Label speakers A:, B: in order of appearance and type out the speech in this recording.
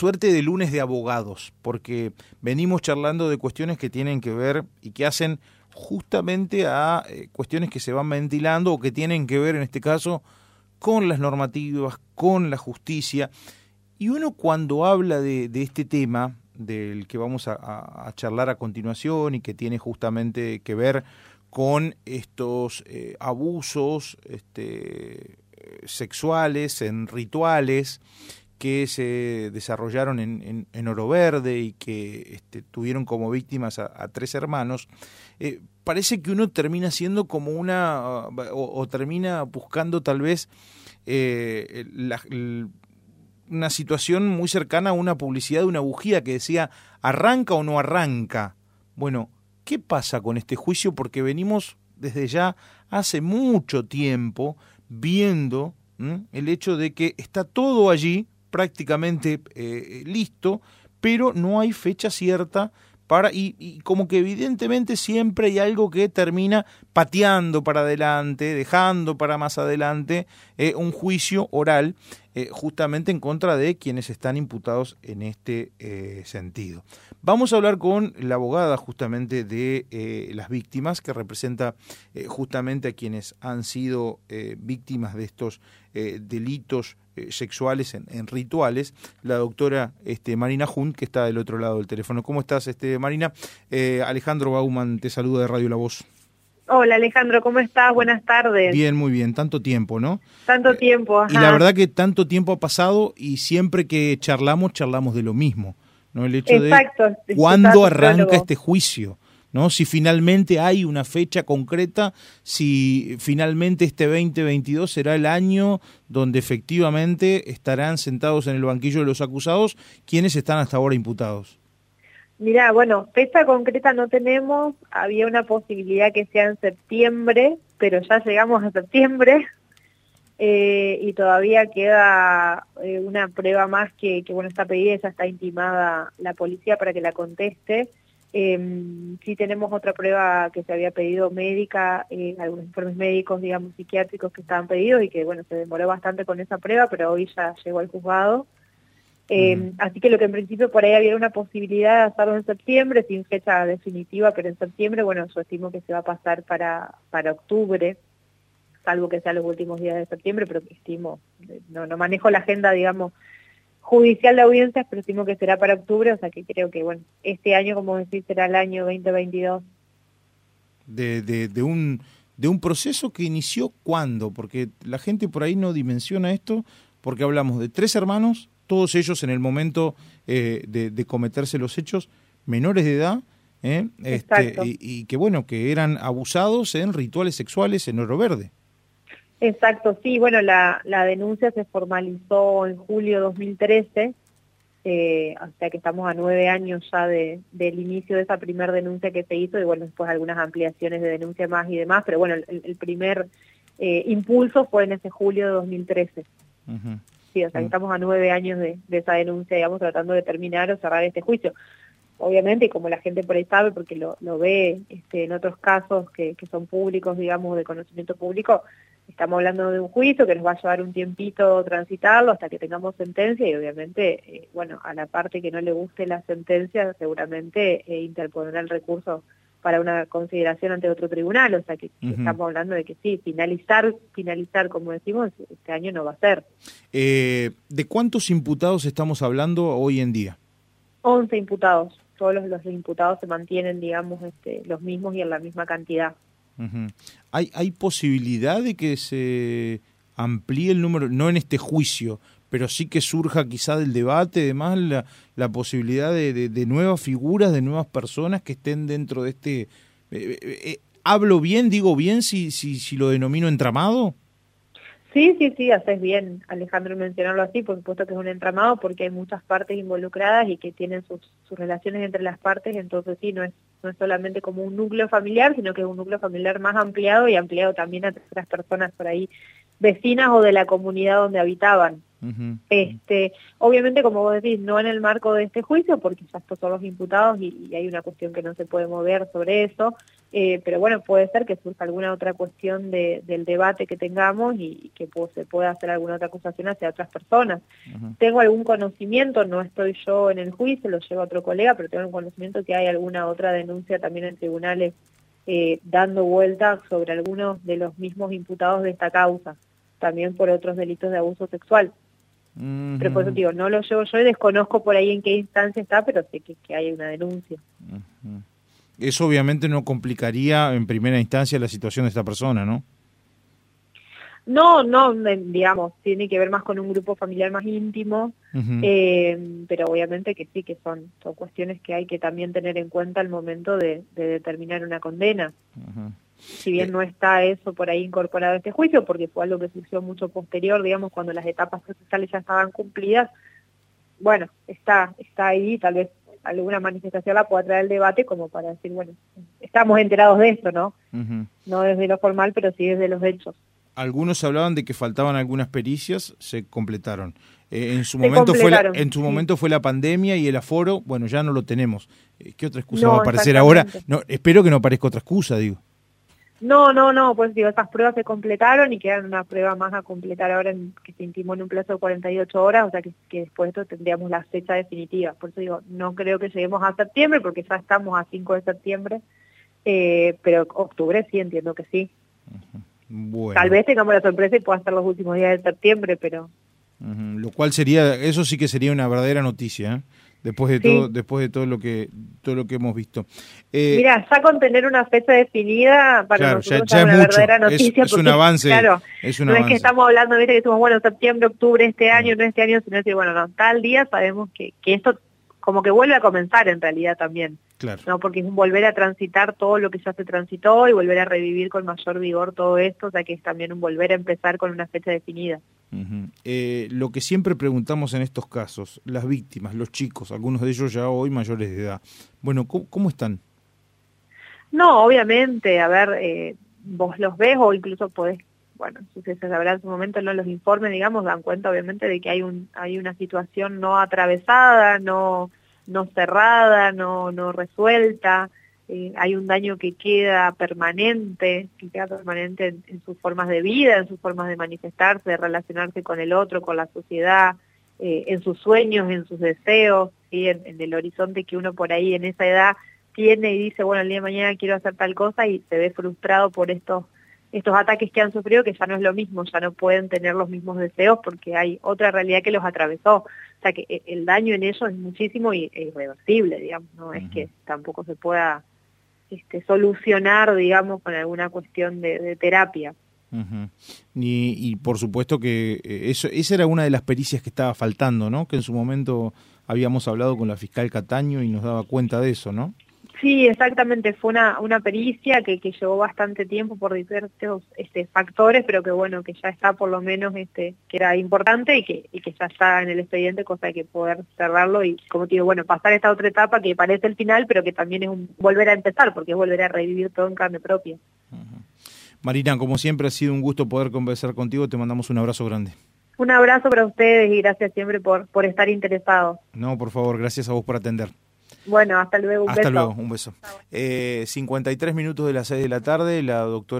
A: suerte de lunes de abogados, porque venimos charlando de cuestiones que tienen que ver y que hacen justamente a eh, cuestiones que se van ventilando o que tienen que ver en este caso con las normativas, con la justicia. Y uno cuando habla de, este tema, del que vamos a, charlar a continuación y que tiene justamente que ver con estos eh, abusos este, sexuales en rituales que se desarrollaron en, en, Oro Verde y que este, tuvieron como víctimas a, tres hermanos, eh, parece que uno termina siendo como una, o, termina buscando tal vez eh, una situación muy cercana a una publicidad de una bujía que decía, ¿arranca o no arranca? Bueno, ¿qué pasa con este juicio? Porque venimos desde ya hace mucho tiempo viendo el hecho de que está todo allí prácticamente eh, listo, pero no hay fecha cierta para, y, como que evidentemente siempre hay algo que termina pateando para adelante, dejando para más adelante eh, un juicio oral eh, justamente en contra de quienes están imputados en este sentido. Vamos a hablar con la abogada justamente de las víctimas, que representa justamente a quienes han sido víctimas de estos delitos eh, sexuales en, rituales, la doctora este, Marina Jun, que está del otro lado del teléfono. ¿Cómo estás, este, Marina? Eh, Alejandro Bauman te saluda de Radio La Voz.
B: Hola Alejandro, ¿cómo estás? Buenas tardes.
A: Bien, muy bien, tanto tiempo, ¿no?
B: Tanto tiempo,
A: Y la verdad que tanto tiempo ha pasado y siempre que charlamos, charlamos de lo mismo, ¿no? El hecho de cuándo arranca este juicio. ¿no? Si finalmente hay una fecha concreta, si finalmente este 2022 será el año donde efectivamente estarán sentados en el banquillo de los acusados quienes están hasta ahora imputados.
B: Mira, bueno, fecha concreta no tenemos, había una posibilidad que sea en septiembre, pero ya llegamos a septiembre. Eh, y todavía queda eh, una prueba más que, que, bueno, está pedida, ya está intimada la policía para que la conteste. Eh, sí tenemos otra prueba que se había pedido médica, eh, algunos informes médicos, digamos, psiquiátricos que estaban pedidos y que, bueno, se demoró bastante con esa prueba, pero hoy ya llegó al juzgado. Eh, así que lo que en principio por ahí había una posibilidad de hacerlo en septiembre, sin fecha definitiva, pero en septiembre, bueno, yo estimo que se va a pasar para, para octubre, salvo que sea los últimos días de septiembre, pero estimo, no, no manejo la agenda, digamos, judicial de audiencias, pero estimo que será para octubre, o sea que creo que, bueno, este año, como decís, será el año 2022.
A: De, de, de, un, de un proceso que inició cuándo, porque la gente por ahí no dimensiona esto, porque hablamos de tres hermanos, todos ellos en el momento eh, de, cometerse los hechos, menores de edad, eh, este, y, y, que bueno, que eran abusados en rituales sexuales en Oro Verde.
B: Exacto, sí, bueno, la, la denuncia se formalizó en julio de 2013, eh, o sea que estamos a nueve años ya de, del inicio de esa primera denuncia que se hizo y bueno, después algunas ampliaciones de denuncia más y demás, pero bueno, el, primer eh, impulso fue en ese julio de 2013. Sí, o sea que mm. estamos a nueve años de, de esa denuncia, digamos, tratando de terminar o cerrar este juicio obviamente, como la gente por ahí sabe, porque lo, lo ve este, en otros casos que, que, son públicos, digamos, de conocimiento público, estamos hablando de un juicio que nos va a llevar un tiempito transitarlo hasta que tengamos sentencia y obviamente, eh, bueno, a la parte que no le guste la sentencia seguramente eh, interpondrá el recurso para una consideración ante otro tribunal, o sea que, estamos hablando de que sí, finalizar, finalizar como decimos, este año no va a ser.
A: Eh, ¿De cuántos imputados estamos hablando hoy en día?
B: 11 imputados, todos los, los imputados se mantienen, digamos, este, los mismos y en la misma cantidad.
A: ¿Hay, ¿Hay posibilidad de que se amplíe el número, no en este juicio, pero sí que surja quizá del debate, además la, la posibilidad de, de, nuevas figuras, de nuevas personas que estén dentro de este... Eh, eh, eh, ¿Hablo bien, digo bien, si, si, si lo denomino entramado?
B: Sí, sí, sí, haces bien, Alejandro, mencionarlo así, por supuesto que es un entramado porque hay muchas partes involucradas y que tienen sus, sus relaciones entre las partes, entonces sí, no es, no es solamente como un núcleo familiar, sino que es un núcleo familiar más ampliado y ampliado también a otras personas por ahí, vecinas o de la comunidad donde habitaban. Este, obviamente, como vos decís, no en el marco de este juicio, porque ya estos son los imputados y, hay una cuestión que no se puede mover sobre eso, eh, pero bueno, puede ser que surja alguna otra cuestión del debate que tengamos y, que se pueda hacer alguna otra acusación hacia otras personas. Tengo algún conocimiento, no estoy yo en el juicio, lo lleva otro colega, pero tengo un conocimiento que hay alguna otra denuncia también en tribunales eh, dando vueltas sobre algunos de los mismos imputados de esta causa, también por otros delitos de abuso sexual. Pero por eso digo, no lo llevo yo y desconozco por ahí en qué instancia está, pero sé que, hay una denuncia.
A: Eso obviamente no complicaría en primera instancia la situación de esta persona, ¿no?
B: No, no, digamos, tiene que ver más con un grupo familiar más íntimo, eh, pero obviamente que sí, que son, son cuestiones que hay que también tener en cuenta al momento de, determinar una condena si bien no está eso por ahí incorporado a este juicio, porque fue algo que surgió mucho posterior, digamos, cuando las etapas procesales ya estaban cumplidas, bueno, está, está ahí, tal vez alguna manifestación la pueda traer el debate como para decir, bueno, estamos enterados de esto, ¿no? No desde lo formal, pero sí desde los hechos.
A: Algunos hablaban de que faltaban algunas pericias, se completaron. Eh, en su momento fue la, en su momento fue la pandemia y el aforo, bueno, ya no lo tenemos. Eh, ¿Qué otra excusa va a aparecer ahora? No, espero que no aparezca otra excusa, digo.
B: No, no, no, pues digo, esas pruebas se completaron y quedan una prueba más a completar ahora en, que se intimó en un plazo de 48 horas, o sea que, después de esto tendríamos la fecha definitiva. Por eso digo, no creo que lleguemos a septiembre, porque ya estamos a 5 de septiembre, eh, pero octubre sí, entiendo que sí. Tal vez tengamos la sorpresa y pueda ser los últimos días de septiembre, pero...
A: Lo cual sería, eso sí que sería una verdadera noticia, ¿eh? Después de todo después de todo lo que todo lo que hemos visto.
B: Eh, mira ya con tener una fecha definida para nosotros ya, es una verdadera noticia
A: es, un avance
B: claro no es que estamos hablando viste que decimos bueno septiembre octubre este año no este año sino decir bueno no tal día sabemos que que esto como que vuelve a comenzar en realidad también claro. no porque es un volver a transitar todo lo que ya se transitó y volver a revivir con mayor vigor todo esto o sea que es también un volver a empezar con una fecha definida
A: eh, lo que siempre preguntamos en estos casos, las víctimas, los chicos, algunos de ellos ya hoy mayores de edad, bueno, ¿cómo, están?
B: No, obviamente, a ver, eh, vos los ves o incluso podés, bueno, si se sabrá en su momento, no los informes, digamos, dan cuenta obviamente de que hay un hay una situación no atravesada, no no cerrada, no no resuelta, eh, hay un daño que queda permanente, que queda permanente en, sus formas de vida, en sus formas de manifestarse, de relacionarse con el otro, con la sociedad, eh, en sus sueños, en sus deseos, en, el horizonte que uno por ahí en esa edad tiene y dice, bueno, el día de mañana quiero hacer tal cosa y se ve frustrado por estos estos ataques que han sufrido que ya no es lo mismo, ya no pueden tener los mismos deseos porque hay otra realidad que los atravesó. O sea que eh, el daño en ellos es muchísimo y es irreversible, digamos, no es que tampoco se pueda este, solucionar, digamos, con alguna cuestión de, terapia.
A: y, por supuesto que eh, eso, esa era una de las pericias que estaba faltando, ¿no? Que en su momento habíamos hablado con la fiscal Cataño y nos daba cuenta de eso, ¿no?
B: Sí, exactamente, fue una, una pericia que, que llevó bastante tiempo por diversos este, factores, pero que bueno, que ya está por lo menos, este, que era importante y que, y que ya está en el expediente, cosa de que poder cerrarlo y, como te digo, bueno, pasar esta otra etapa que parece el final, pero que también es un volver a empezar, porque es volver a revivir todo en carne propia.
A: Marina, como siempre ha sido un gusto poder conversar contigo, te mandamos un abrazo grande.
B: Un abrazo para ustedes y gracias siempre por, por estar interesados.
A: No, por favor, gracias a vos por atender.
B: Bueno, hasta luego. Un
A: hasta luego, un beso. Eh, 53 minutos de las 6 de la tarde, la doctora.